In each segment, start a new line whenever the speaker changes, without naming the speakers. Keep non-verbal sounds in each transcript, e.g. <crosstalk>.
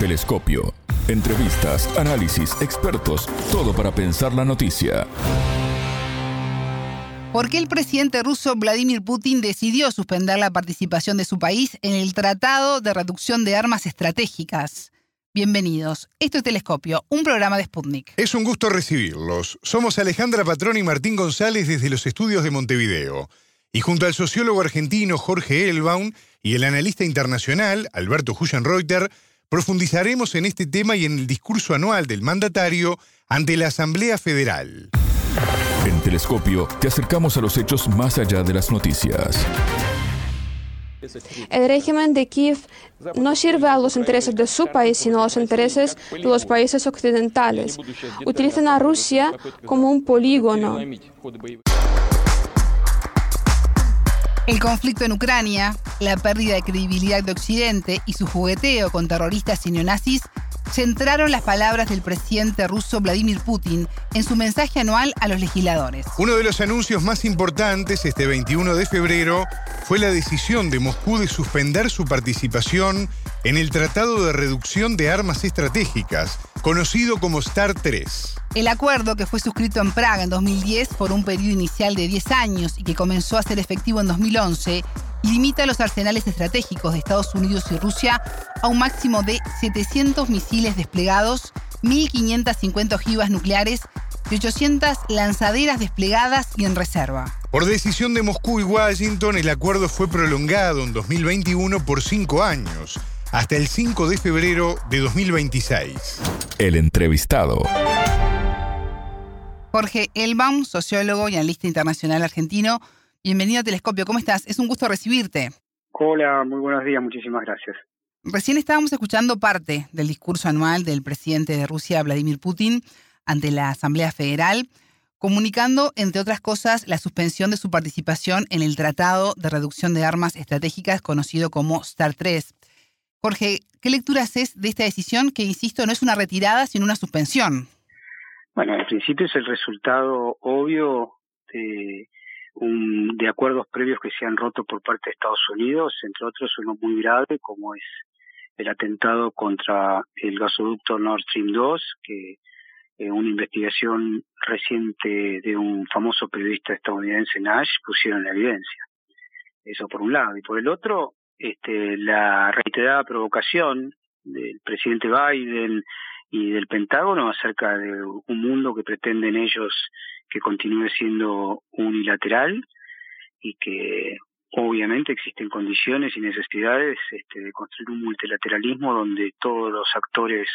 Telescopio. Entrevistas, análisis, expertos, todo para pensar la noticia.
¿Por qué el presidente ruso Vladimir Putin decidió suspender la participación de su país en el Tratado de Reducción de Armas Estratégicas? Bienvenidos. Esto es Telescopio, un programa de Sputnik.
Es un gusto recibirlos. Somos Alejandra Patrón y Martín González desde los estudios de Montevideo. Y junto al sociólogo argentino Jorge Elbaum y el analista internacional Alberto Huyenreuter, profundizaremos en este tema y en el discurso anual del mandatario ante la Asamblea Federal.
En Telescopio te acercamos a los hechos más allá de las noticias.
El régimen de Kiev no sirve a los intereses de su país, sino a los intereses de los países occidentales. Utilizan a Rusia como un polígono.
El conflicto en Ucrania, la pérdida de credibilidad de Occidente y su jugueteo con terroristas y neonazis centraron las palabras del presidente ruso Vladimir Putin en su mensaje anual a los legisladores.
Uno de los anuncios más importantes este 21 de febrero fue la decisión de Moscú de suspender su participación en el Tratado de Reducción de Armas Estratégicas, conocido como STAR 3.
El acuerdo, que fue suscrito en Praga en 2010 por un periodo inicial de 10 años y que comenzó a ser efectivo en 2011, limita los arsenales estratégicos de Estados Unidos y Rusia a un máximo de 700 misiles desplegados, 1.550 ojivas nucleares y 800 lanzaderas desplegadas y en reserva.
Por decisión de Moscú y Washington, el acuerdo fue prolongado en 2021 por cinco años, hasta el 5 de febrero de 2026.
El entrevistado.
Jorge Elbaum, sociólogo y analista internacional argentino, Bienvenido a Telescopio, ¿cómo estás? Es un gusto recibirte.
Hola, muy buenos días, muchísimas gracias.
Recién estábamos escuchando parte del discurso anual del presidente de Rusia, Vladimir Putin, ante la Asamblea Federal, comunicando, entre otras cosas, la suspensión de su participación en el Tratado de Reducción de Armas Estratégicas conocido como STAR 3. Jorge, ¿qué lectura haces de esta decisión que, insisto, no es una retirada, sino una suspensión?
Bueno, en principio es el resultado obvio de un, de acuerdos previos que se han roto por parte de Estados Unidos, entre otros uno muy grave como es el atentado contra el gasoducto Nord Stream 2, que eh, una investigación reciente de un famoso periodista estadounidense, Nash, pusieron en evidencia. Eso por un lado. Y por el otro, este, la reiterada provocación del presidente Biden y del Pentágono acerca de un mundo que pretenden ellos que continúe siendo unilateral y que obviamente existen condiciones y necesidades este, de construir un multilateralismo donde todos los actores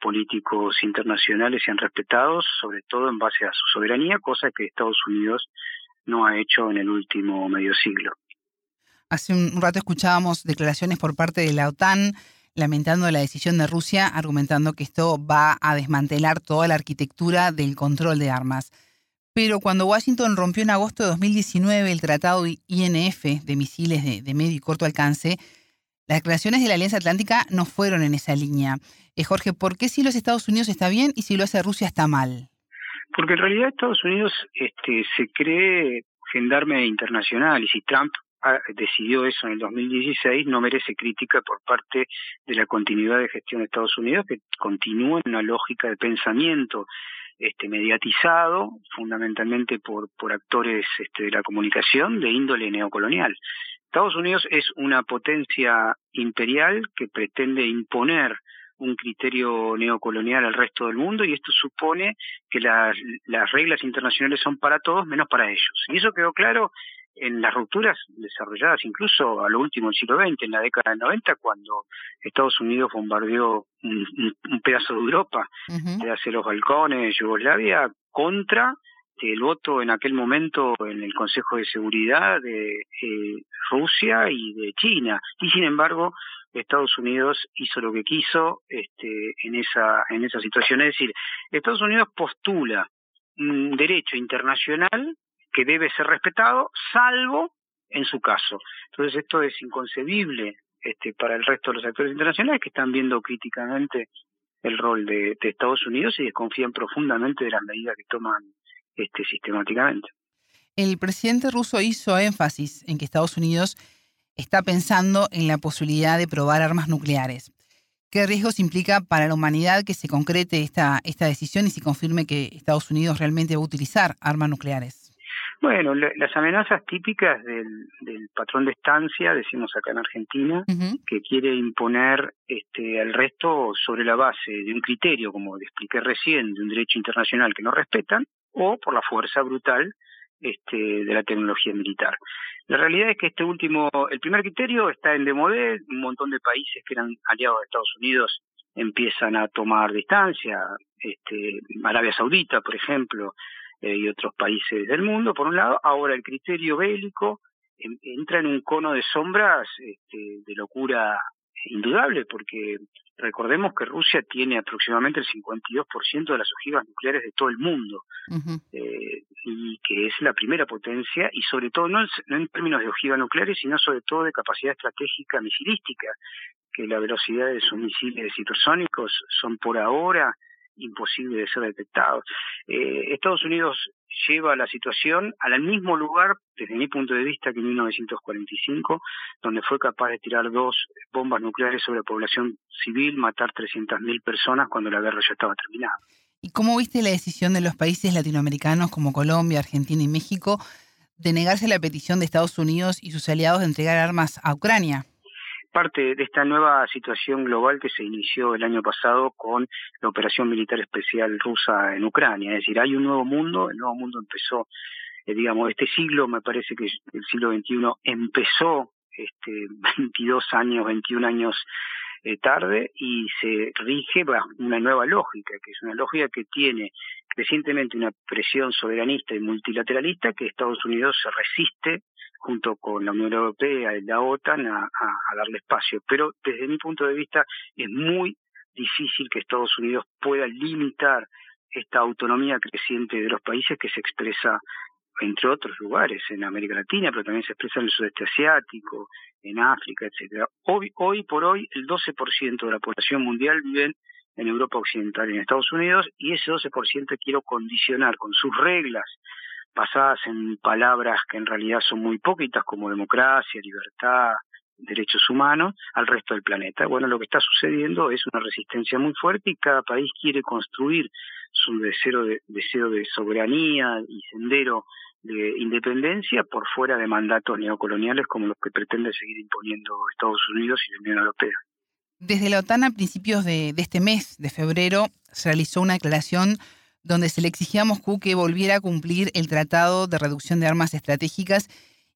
políticos internacionales sean respetados, sobre todo en base a su soberanía, cosa que Estados Unidos no ha hecho en el último medio siglo.
Hace un rato escuchábamos declaraciones por parte de la OTAN lamentando la decisión de Rusia, argumentando que esto va a desmantelar toda la arquitectura del control de armas. Pero cuando Washington rompió en agosto de 2019 el tratado INF de misiles de, medio y corto alcance, las declaraciones de la Alianza Atlántica no fueron en esa línea. Eh, Jorge, ¿por qué si los Estados Unidos está bien y si lo hace Rusia está mal?
Porque en realidad Estados Unidos este, se cree gendarme internacional y si Trump decidió eso en el 2016 no merece crítica por parte de la continuidad de gestión de Estados Unidos que continúa en una lógica de pensamiento este, mediatizado fundamentalmente por, por actores este, de la comunicación de índole neocolonial. Estados Unidos es una potencia imperial que pretende imponer un criterio neocolonial al resto del mundo y esto supone que las, las reglas internacionales son para todos menos para ellos. Y eso quedó claro en las rupturas desarrolladas incluso a lo último del siglo XX, en la década del 90, cuando Estados Unidos bombardeó un, pedazo de Europa, de hacer los balcones, Yugoslavia, contra el voto en aquel momento en el Consejo de Seguridad de eh, Rusia y de China. Y sin embargo, Estados Unidos hizo lo que quiso este, en esa en esa situación. Es decir, Estados Unidos postula un derecho internacional que debe ser respetado, salvo en su caso. Entonces esto es inconcebible este, para el resto de los actores internacionales que están viendo críticamente el rol de, Estados Unidos y desconfían profundamente de las medidas que toman este, sistemáticamente.
El presidente ruso hizo énfasis en que Estados Unidos está pensando en la posibilidad de probar armas nucleares. ¿Qué riesgos implica para la humanidad que se concrete esta, esta decisión y se confirme que Estados Unidos realmente va a utilizar armas nucleares?
Bueno, las amenazas típicas del, patrón de estancia, decimos acá en Argentina, que quiere imponer este, al resto sobre la base de un criterio, como expliqué recién, de un derecho internacional que no respetan, o por la fuerza brutal este, de la tecnología militar. La realidad es que este último, el primer criterio está en demodé, un montón de países que eran aliados de Estados Unidos empiezan a tomar distancia, este, Arabia Saudita, por ejemplo, eh, y otros países del mundo, por un lado. Ahora el criterio bélico entra en un cono de sombras este, de locura indudable, porque recordemos que Rusia tiene aproximadamente el 52% de las ojivas nucleares de todo el mundo, eh, y que es la primera potencia, y sobre todo no en, términos de ojivas nucleares, sino sobre todo de capacidad estratégica misilística, que la velocidad de sus misiles hipersónicos son por ahora imposible de ser detectado. Eh, Estados Unidos lleva la situación al mismo lugar, desde mi punto de vista, que en 1945, donde fue capaz de tirar dos bombas nucleares sobre la población civil, matar 300.000 personas cuando la guerra ya estaba terminada.
¿Y cómo viste la decisión de los países latinoamericanos como Colombia, Argentina y México de negarse a la petición de Estados Unidos y sus aliados de entregar armas a Ucrania?
Parte de esta nueva situación global que se inició el año pasado con la operación militar especial rusa en Ucrania. Es decir, hay un nuevo mundo, el nuevo mundo empezó, eh, digamos, este siglo, me parece que el siglo XXI empezó este, <laughs> 22 años, 21 años eh, tarde y se rige bajo una nueva lógica, que es una lógica que tiene recientemente una presión soberanista y multilateralista que Estados Unidos se resiste junto con la Unión Europea y la OTAN a, darle espacio. Pero desde mi punto de vista es muy difícil que Estados Unidos pueda limitar esta autonomía creciente de los países que se expresa entre otros lugares en América Latina, pero también se expresa en el sudeste asiático, en África, etcétera. Hoy, hoy por hoy el 12% de la población mundial vive en Europa Occidental y en Estados Unidos y ese 12% quiero condicionar con sus reglas basadas en palabras que en realidad son muy poquitas como democracia, libertad, derechos humanos al resto del planeta. Bueno, lo que está sucediendo es una resistencia muy fuerte y cada país quiere construir su deseo de, deseo de soberanía y sendero de independencia por fuera de mandatos neocoloniales como los que pretende seguir imponiendo Estados Unidos y la Unión Europea.
Desde la OTAN a principios de, de este mes, de febrero, se realizó una declaración donde se le exigía a Moscú que volviera a cumplir el Tratado de Reducción de Armas Estratégicas,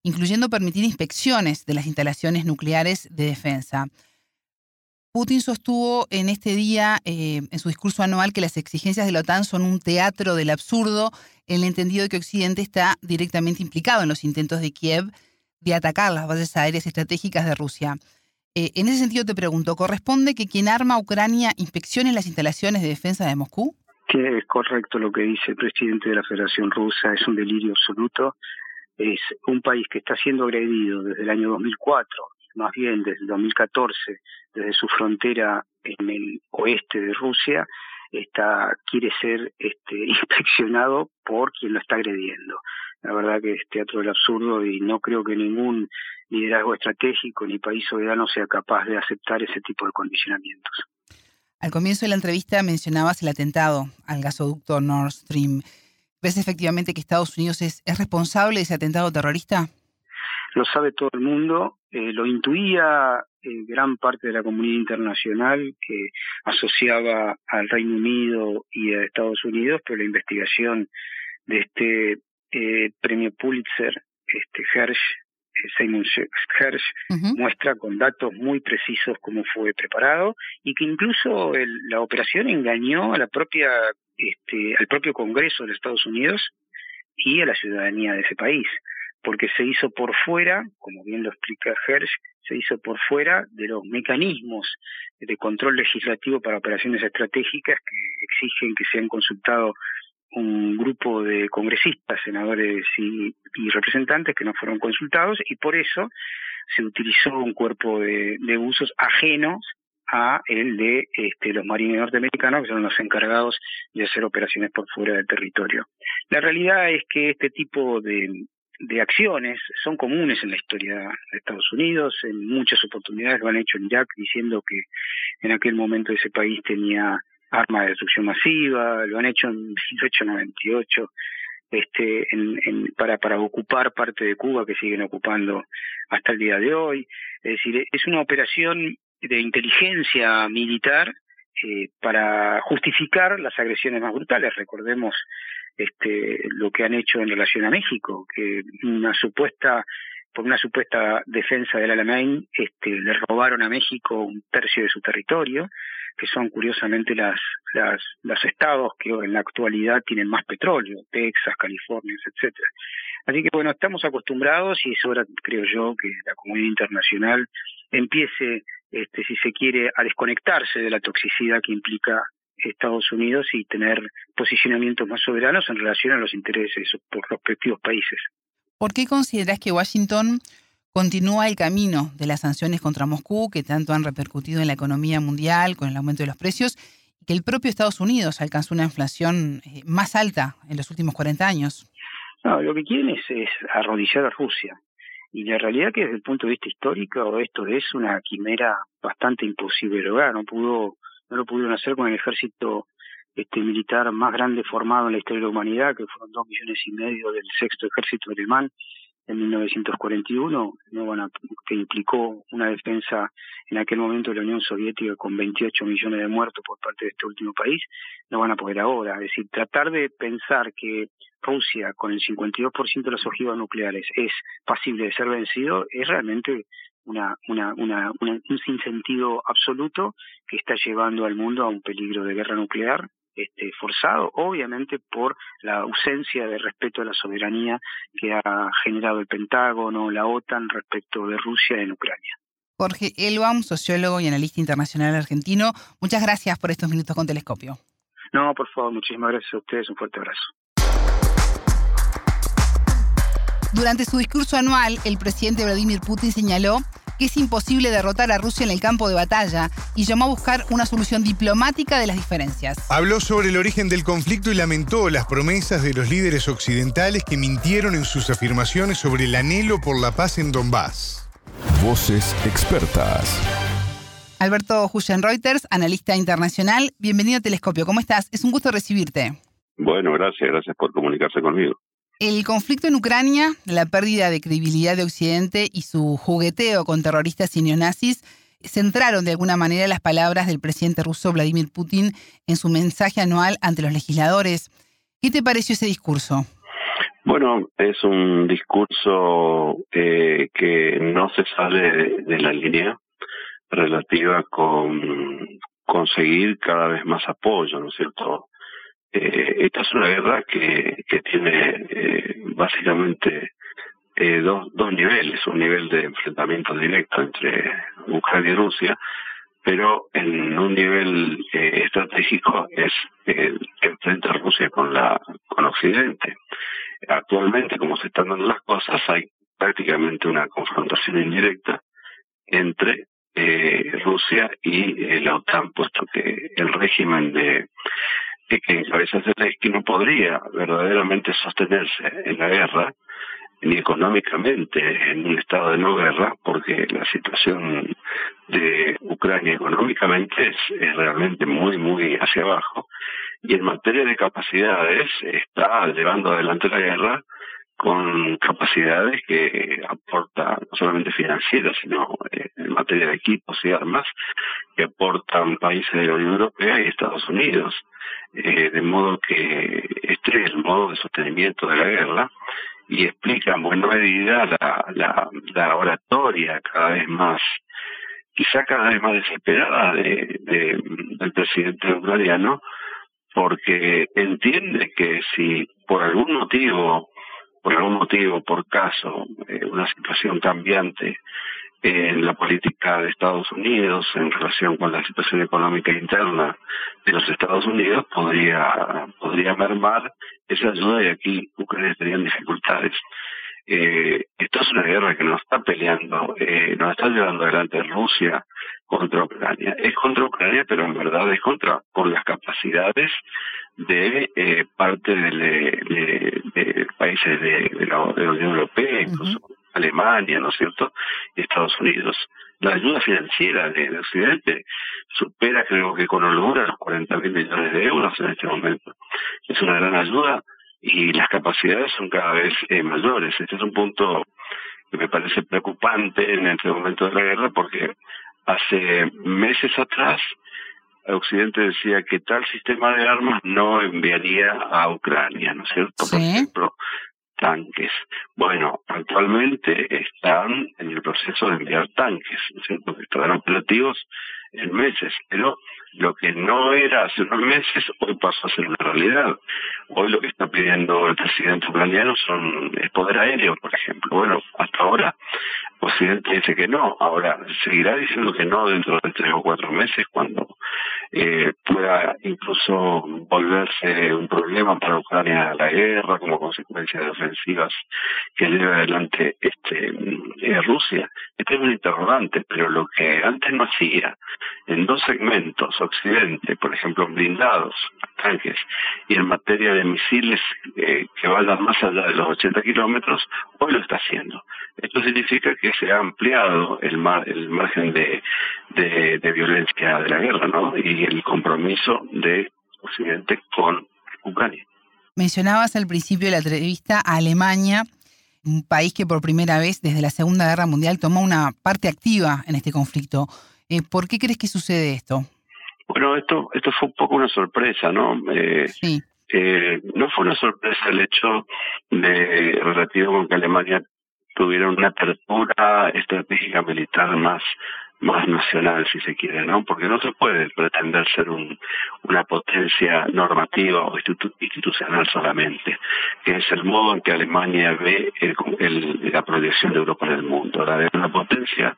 incluyendo permitir inspecciones de las instalaciones nucleares de defensa. Putin sostuvo en este día, eh, en su discurso anual, que las exigencias de la OTAN son un teatro del absurdo, en el entendido de que Occidente está directamente implicado en los intentos de Kiev de atacar las bases aéreas estratégicas de Rusia. Eh, en ese sentido te pregunto, ¿corresponde que quien arma a Ucrania inspeccione las instalaciones de defensa de Moscú?
Que es correcto lo que dice el presidente de la Federación Rusa, es un delirio absoluto. Es un país que está siendo agredido desde el año 2004, más bien desde el 2014, desde su frontera en el oeste de Rusia, está quiere ser este, <laughs> inspeccionado por quien lo está agrediendo. La verdad que es teatro del absurdo y no creo que ningún liderazgo estratégico ni país soberano sea capaz de aceptar ese tipo de condicionamientos.
Al comienzo de la entrevista mencionabas el atentado al gasoducto Nord Stream. ¿Ves efectivamente que Estados Unidos es, responsable de ese atentado terrorista?
Lo sabe todo el mundo, eh, lo intuía eh, gran parte de la comunidad internacional que asociaba al Reino Unido y a Estados Unidos, pero la investigación de este eh, premio Pulitzer, este Hersh, Simon Hersh muestra con datos muy precisos cómo fue preparado y que incluso la operación engañó a la propia este, al propio Congreso de Estados Unidos y a la ciudadanía de ese país, porque se hizo por fuera, como bien lo explica Hersh, se hizo por fuera de los mecanismos de control legislativo para operaciones estratégicas que exigen que sean consultados un grupo de congresistas, senadores y, representantes que no fueron consultados y por eso se utilizó un cuerpo de, usos ajenos a el de este, los marines norteamericanos, que son los encargados de hacer operaciones por fuera del territorio. La realidad es que este tipo de de acciones son comunes en la historia de Estados Unidos. En muchas oportunidades lo han hecho en Irak diciendo que en aquel momento ese país tenía armas de destrucción masiva. Lo han hecho en 1898 este, en, para, para ocupar parte de Cuba que siguen ocupando hasta el día de hoy. Es decir, es una operación de inteligencia militar eh, para justificar las agresiones más brutales. Recordemos este, lo que han hecho en relación a México, que una supuesta por una supuesta defensa del Alamein, este, le robaron a México un tercio de su territorio, que son curiosamente las, las, los estados que en la actualidad tienen más petróleo, Texas, California, etcétera. Así que bueno, estamos acostumbrados y es hora, creo yo, que la comunidad internacional empiece, este, si se quiere, a desconectarse de la toxicidad que implica Estados Unidos y tener posicionamientos más soberanos en relación a los intereses de sus respectivos países.
¿Por qué consideras que Washington continúa el camino de las sanciones contra Moscú que tanto han repercutido en la economía mundial con el aumento de los precios y que el propio Estados Unidos alcanzó una inflación eh, más alta en los últimos 40 años?
No, lo que quieren es, es arrodillar a Rusia. Y la realidad que desde el punto de vista histórico esto es una quimera bastante imposible de lograr. No pudo, no lo pudieron hacer con el ejército este militar más grande formado en la historia de la humanidad, que fueron dos millones y medio del sexto ejército alemán, en 1941, no van a, que implicó una defensa en aquel momento de la Unión Soviética con 28 millones de muertos por parte de este último país, no van a poder ahora. Es decir, tratar de pensar que Rusia, con el 52% de las ojivas nucleares, es pasible de ser vencido, es realmente una, una, una, un sinsentido absoluto que está llevando al mundo a un peligro de guerra nuclear este, forzado, obviamente por la ausencia de respeto a la soberanía que ha generado el Pentágono, la OTAN respecto de Rusia en Ucrania.
Jorge Elbaum, sociólogo y analista internacional argentino, muchas gracias por estos minutos con Telescopio.
No, por favor, muchísimas gracias a ustedes, un fuerte abrazo.
Durante su discurso anual, el presidente Vladimir Putin señaló que es imposible derrotar a Rusia en el campo de batalla y llamó a buscar una solución diplomática de las diferencias.
Habló sobre el origen del conflicto y lamentó las promesas de los líderes occidentales que mintieron en sus afirmaciones sobre el anhelo por la paz en Donbass.
Voces expertas.
Alberto Huyen Reuters, analista internacional. Bienvenido a Telescopio. ¿Cómo estás? Es un gusto recibirte.
Bueno, gracias, gracias por comunicarse conmigo.
El conflicto en Ucrania, la pérdida de credibilidad de Occidente y su jugueteo con terroristas y neonazis centraron de alguna manera las palabras del presidente ruso Vladimir Putin en su mensaje anual ante los legisladores. ¿Qué te pareció ese discurso?
Bueno, es un discurso eh, que no se sale de, la línea relativa con conseguir cada vez más apoyo, ¿no es cierto? Eh, esta es una guerra que, tiene eh, básicamente eh, dos, dos niveles, un nivel de enfrentamiento directo entre Ucrania y Rusia, pero en un nivel estratégico es el que enfrenta Rusia con la con Occidente. Actualmente, como se están dando las cosas, hay prácticamente una confrontación indirecta entre Rusia y la OTAN, puesto que el régimen de que, que encabeza que no podría verdaderamente sostenerse en la guerra, ni económicamente en un estado de no guerra, porque la situación de Ucrania económicamente es, es, realmente muy, muy hacia abajo. Y en materia de capacidades está llevando adelante la guerra con capacidades que aporta no solamente financieras, sino eh, en materia de equipos y armas, que aportan países de la Unión Europea y Estados Unidos. Eh, de modo que este es el modo de sostenimiento de la guerra y explica en buena medida la, la, la oratoria cada vez más, quizá cada vez más desesperada de, de, del presidente ucraniano, porque entiende que si por algún motivo por algún motivo, por caso, eh, una situación cambiante en la política de Estados Unidos en relación con la situación económica interna de los Estados Unidos podría podría mermar esa ayuda y aquí Ucrania tendría dificultades. Eh, esto es una guerra que nos está peleando, eh, nos está llevando adelante Rusia contra Ucrania. Es contra Ucrania, pero en verdad es contra con las capacidades de eh, parte de, países de, la, Unión Europea, incluso Alemania, ¿no es cierto?, y Estados Unidos. La ayuda financiera de, Occidente supera, creo que con holgura, los 40 mil millones de euros en este momento. Es una gran ayuda y las capacidades son cada vez eh, mayores. Este es un punto que me parece preocupante en este momento de la guerra porque hace meses atrás Occidente decía que tal sistema de armas no enviaría a Ucrania, ¿no es cierto? Por ejemplo, tanques. Bueno, actualmente están en el proceso de enviar tanques, ¿no es cierto? Estarán operativos en meses, pero lo que no era hace unos meses, hoy pasó a ser una realidad. Hoy lo que está pidiendo el presidente ucraniano son el poder aéreo, por ejemplo. Bueno, hasta ahora Occidente dice que no, ahora seguirá diciendo que no dentro de tres o cuatro meses cuando eh, pueda incluso volverse un problema para Ucrania la guerra como consecuencia de ofensivas que lleva adelante este eh, Rusia. Este es un interrogante, pero lo que antes no hacía en dos segmentos, Occidente, por ejemplo, blindados, tanques, y en materia de misiles eh, que vayan más allá de los 80 kilómetros, hoy lo está haciendo. Esto significa que se ha ampliado el, el margen de, de, violencia de la guerra, ¿no? Y el compromiso de Occidente con Ucrania.
Mencionabas al principio de la entrevista a Alemania, un país que por primera vez desde la Segunda Guerra Mundial tomó una parte activa en este conflicto. Eh, ¿Por qué crees que sucede esto?
Bueno, esto, esto fue un poco una sorpresa, ¿no?
Eh, sí.
Eh, no fue una sorpresa el hecho de relativo con que Alemania tuviera una apertura estratégica militar más más nacional, si se quiere, ¿no? Porque no se puede pretender ser un, una potencia normativa o institucional solamente, que es el modo en que Alemania ve el, la proyección de Europa en el mundo, la de una potencia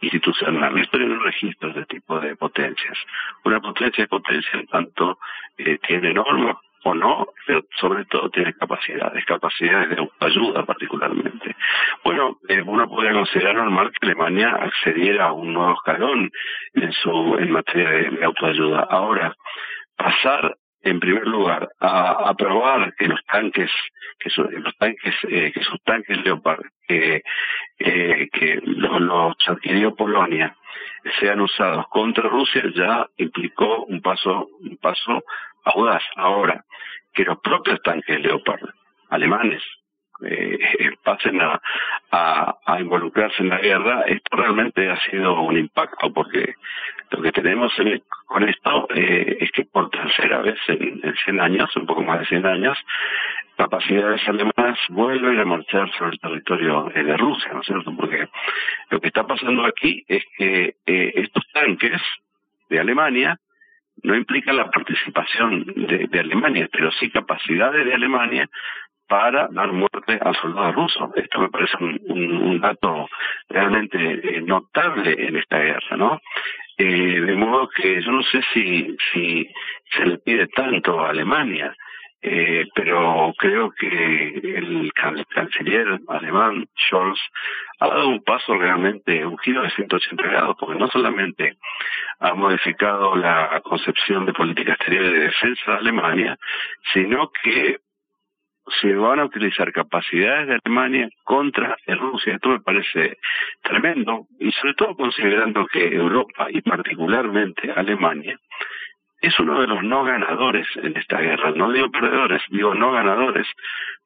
institucional. Historia no registra este tipo de potencias. Una potencia es potencia en tanto eh, tiene normas, o no, pero sobre todo tiene capacidades, capacidades de ayuda particularmente. Bueno, eh, uno podría considerar normal que Alemania accediera a un nuevo escalón en su en materia de, autoayuda. Ahora, pasar en primer lugar a aprobar que los tanques que los tanques eh, que sus tanques Leopard que eh, que los adquirió Polonia sean usados contra Rusia ya implicó un paso un paso audaz. Ahora, que los propios tanques Leopard alemanes eh, <laughs> pasen a, a, involucrarse en la guerra, esto realmente ha sido un impacto porque lo que tenemos con esto eh, es que por tercera vez en, en 100 años, un poco más de 100 años, capacidades alemanas vuelven a marchar sobre el territorio eh, de Rusia, ¿no es cierto? Porque lo que está pasando aquí es que eh, estos tanques de Alemania no implica la participación de, Alemania, pero sí capacidades de Alemania para dar muerte al soldado ruso. Esto me parece un, dato realmente eh, notable en esta guerra, ¿no? De modo que yo no sé si, si se le pide tanto a Alemania, eh, pero creo que el canciller alemán Scholz ha dado un paso realmente, un giro de 180 grados, porque no solamente ha modificado la concepción de política exterior y de defensa de Alemania, sino que se van a utilizar capacidades de Alemania contra Rusia. Esto me parece tremendo, y sobre todo considerando que Europa, y particularmente Alemania, es uno de los no ganadores en esta guerra. No digo perdedores, digo no ganadores,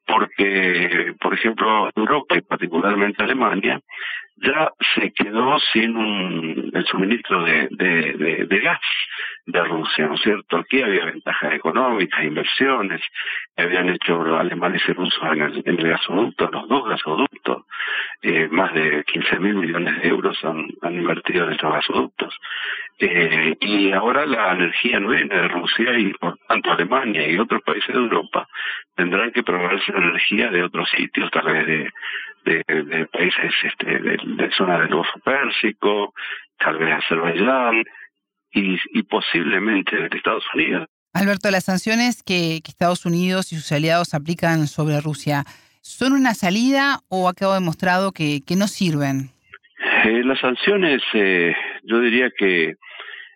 porque, por ejemplo, Europa y particularmente Alemania ya se quedó sin un, el suministro de, gas de Rusia, ¿no es cierto? Aquí había ventajas económicas, inversiones, habían hecho alemanes y rusos en el, gasoducto, los dos gasoductos, eh, más de 15 mil millones de euros han invertido en estos gasoductos. Eh, y ahora la energía no viene de Rusia y por tanto Alemania y otros países de Europa tendrán que proveerse de energía de otros sitios, tal vez de, de, países este, de, zona del Golfo Pérsico, tal vez Azerbaiyán y, y posiblemente de Estados Unidos.
Alberto, las sanciones que, Estados Unidos y sus aliados aplican sobre Rusia, ¿son una salida o ha quedado demostrado que, que no sirven?
Eh, las sanciones, eh, yo diría que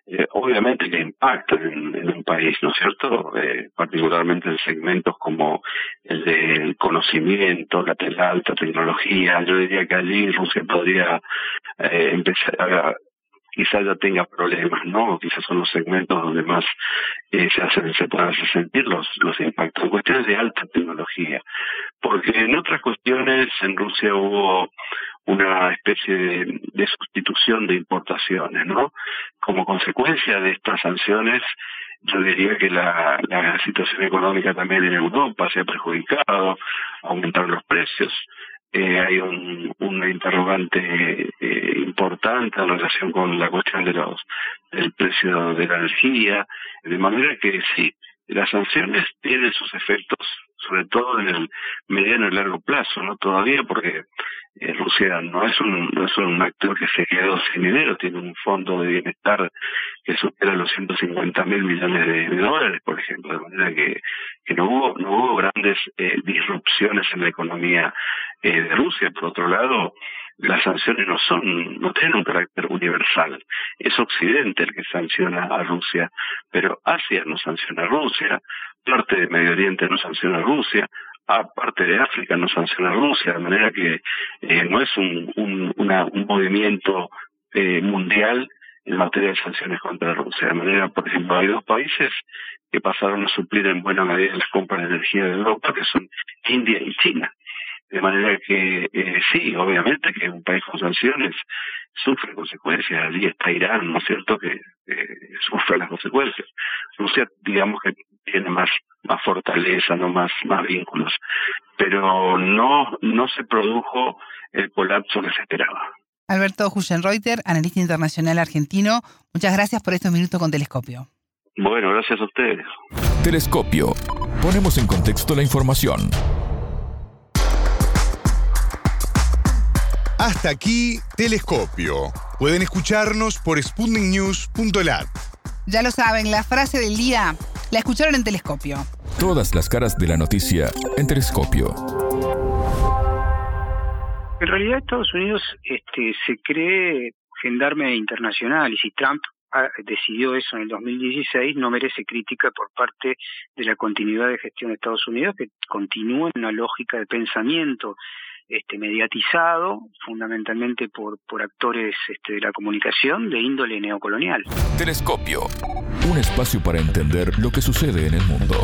eh, obviamente que impactan en, un país, ¿no es cierto? Eh, particularmente en segmentos como el del conocimiento, la, la, alta tecnología. Yo diría que allí Rusia podría eh, empezar a quizás ya tenga problemas, ¿no? Quizás son los segmentos donde más eh, se hacen, se puedan hacer sentir los, los impactos. En cuestiones de alta tecnología. Porque en otras cuestiones en Rusia hubo una especie de, sustitución de importaciones, ¿no? Como consecuencia de estas sanciones, yo diría que la, situación económica también en Europa se ha perjudicado, aumentaron los precios, eh, hay un, un interrogante eh, importante en relación con la cuestión de los del precio de la energía, de manera que sí, las sanciones tienen sus efectos, sobre todo en el mediano y largo plazo, no todavía porque eh, Rusia no es un no es un actor que se quedó sin dinero, tiene un fondo de bienestar que supera los 150 mil millones de, dólares, por ejemplo, de manera que, que no hubo no hubo grandes eh, disrupciones en la economía eh, de Rusia. Por otro lado, las sanciones no son no tienen un carácter universal. Es Occidente el que sanciona a Rusia, pero Asia no sanciona a Rusia, parte de Medio Oriente no sanciona a Rusia, aparte de África no sanciona a Rusia, de manera que eh, no es un, un, un movimiento eh, mundial en materia de sanciones contra Rusia. De manera, por ejemplo, hay dos países que pasaron a suplir en buena medida las compras de energía de Europa, que son India y China. De manera que eh, sí, obviamente que un país con sanciones sufre consecuencias. Allí está Irán, ¿no es cierto?, que sufre las consecuencias. Rusia, digamos que tiene más más fortaleza, no más más vínculos, pero no no se produjo el colapso que se esperaba.
Alberto Huschenreuter, analista internacional argentino, muchas gracias por estos minutos con Telescopio.
Bueno, gracias a ustedes.
Telescopio. Ponemos en contexto la información.
Hasta aquí, Telescopio. Pueden escucharnos por sputniknews.lat.
Ya lo saben, la frase del día la escucharon en Telescopio.
Todas las caras de la noticia en Telescopio.
En realidad Estados Unidos este, se cree gendarme internacional y si Trump decidió eso en el 2016 no merece crítica por parte de la continuidad de gestión de Estados Unidos que continúa en una lógica de pensamiento este, mediatizado fundamentalmente por, por actores este, de la comunicación de índole neocolonial.
Telescopio, un espacio para entender lo que sucede en el mundo.